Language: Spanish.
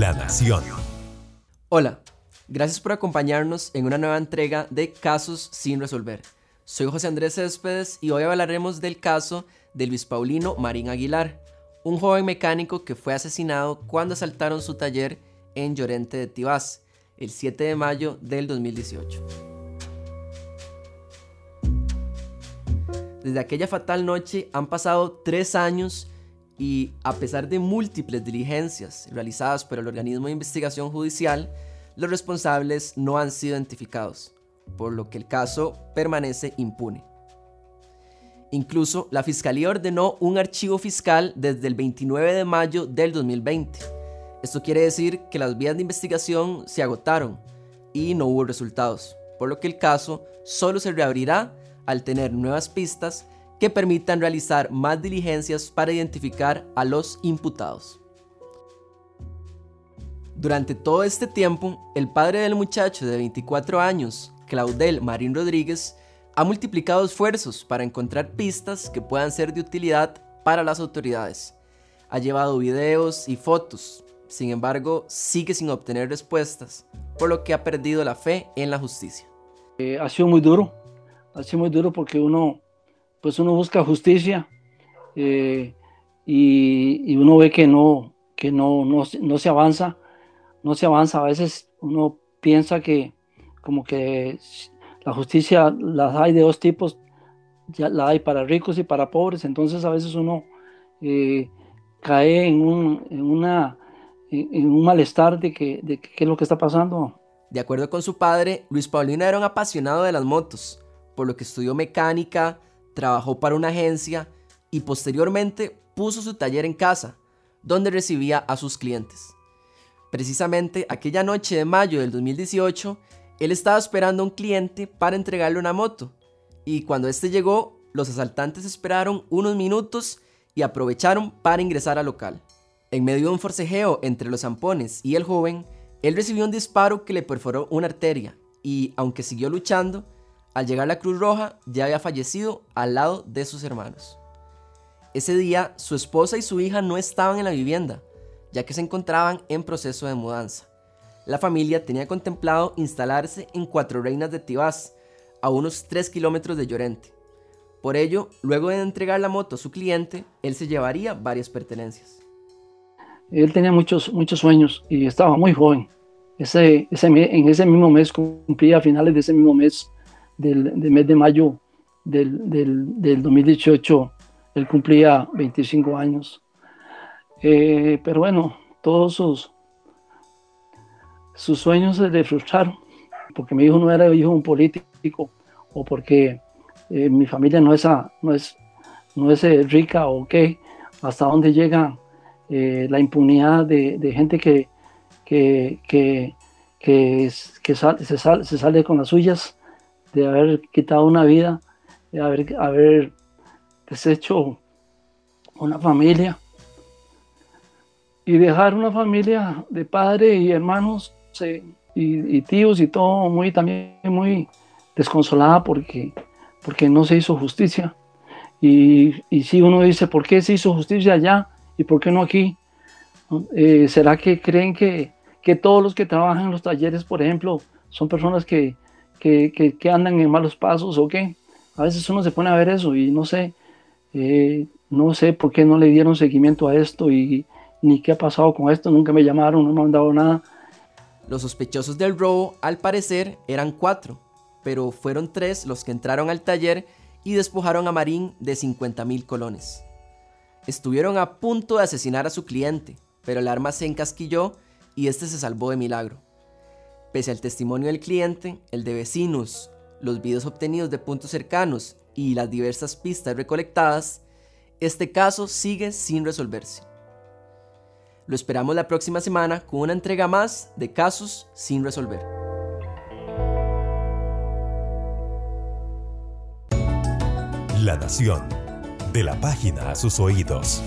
La Nación. Hola, gracias por acompañarnos en una nueva entrega de Casos sin resolver. Soy José Andrés Céspedes y hoy hablaremos del caso de Luis Paulino Marín Aguilar, un joven mecánico que fue asesinado cuando asaltaron su taller en Llorente de Tibás, el 7 de mayo del 2018. Desde aquella fatal noche han pasado tres años y a pesar de múltiples diligencias realizadas por el organismo de investigación judicial, los responsables no han sido identificados, por lo que el caso permanece impune. Incluso la Fiscalía ordenó un archivo fiscal desde el 29 de mayo del 2020. Esto quiere decir que las vías de investigación se agotaron y no hubo resultados, por lo que el caso solo se reabrirá al tener nuevas pistas que permitan realizar más diligencias para identificar a los imputados. Durante todo este tiempo, el padre del muchacho de 24 años, Claudel Marín Rodríguez, ha multiplicado esfuerzos para encontrar pistas que puedan ser de utilidad para las autoridades. Ha llevado videos y fotos, sin embargo, sigue sin obtener respuestas, por lo que ha perdido la fe en la justicia. Eh, ha sido muy duro, ha sido muy duro porque uno pues uno busca justicia eh, y, uno ve que no, que no, no, no, se avanza, no se avanza. A veces uno piensa que como que la justicia las hay de dos tipos, ya la hay para ricos y para pobres, entonces a veces uno eh, cae en un, en, una, en un malestar de que, de qué es lo que está pasando. De acuerdo con su padre, Luis Paulino era un apasionado de las motos, por lo que estudió mecánica, trabajó para una agencia y posteriormente puso su taller en casa, donde recibía a sus clientes. Precisamente aquella noche de mayo del 2018, él estaba esperando a un cliente para entregarle una moto, y cuando este llegó, los asaltantes esperaron unos minutos y aprovecharon para ingresar al local. En medio de un forcejeo entre los zampones y el joven, él recibió un disparo que le perforó una arteria, y aunque siguió luchando, al llegar la Cruz Roja ya había fallecido al lado de sus hermanos. Ese día su esposa y su hija no estaban en la vivienda, ya que se encontraban en proceso de mudanza. La familia tenía contemplado instalarse en Cuatro Reinas de Tibás, a unos 3 kilómetros de Llorente. Por ello, luego de entregar la moto a su cliente, él se llevaría varias pertenencias. Él tenía muchos, muchos sueños y estaba muy joven. Ese, ese, en ese mismo mes, cumplía a finales de ese mismo mes, del, mes de mayo del, del, 2018, él cumplía 25 años. Eh, pero bueno, todos sus, sus sueños se le frustraron, porque mi hijo no era hijo de un político o porque eh, mi familia no es, no es, no es eh, rica o qué, hasta dónde llega la impunidad de, de gente que, que, que, que, se, sale, se sale con las suyas de haber quitado una vida, de haber, haber deshecho una familia y dejar una familia de padre y hermanos y, tíos y todo muy también muy desconsolada porque, porque no se hizo justicia. Y, si uno dice, ¿por qué se hizo justicia allá y por qué no aquí? Eh, ¿Será que creen que, que todos los que trabajan en los talleres, por ejemplo, son personas que, que, andan en malos pasos o qué. A veces uno se pone a ver eso y no sé, eh, no sé por qué no le dieron seguimiento a esto y ni qué ha pasado con esto, nunca me llamaron, no me han dado nada. Los sospechosos del robo, al parecer, eran cuatro, pero fueron tres los que entraron al taller y despojaron a Marín de 50 mil colones. Estuvieron a punto de asesinar a su cliente, pero el arma se encasquilló y este se salvó de milagro. Pese al testimonio del cliente, el de vecinos, los videos obtenidos de puntos cercanos y las diversas pistas recolectadas, este caso sigue sin resolverse. Lo esperamos la próxima semana con una entrega más de casos sin resolver. La Nación, de la página a sus oídos.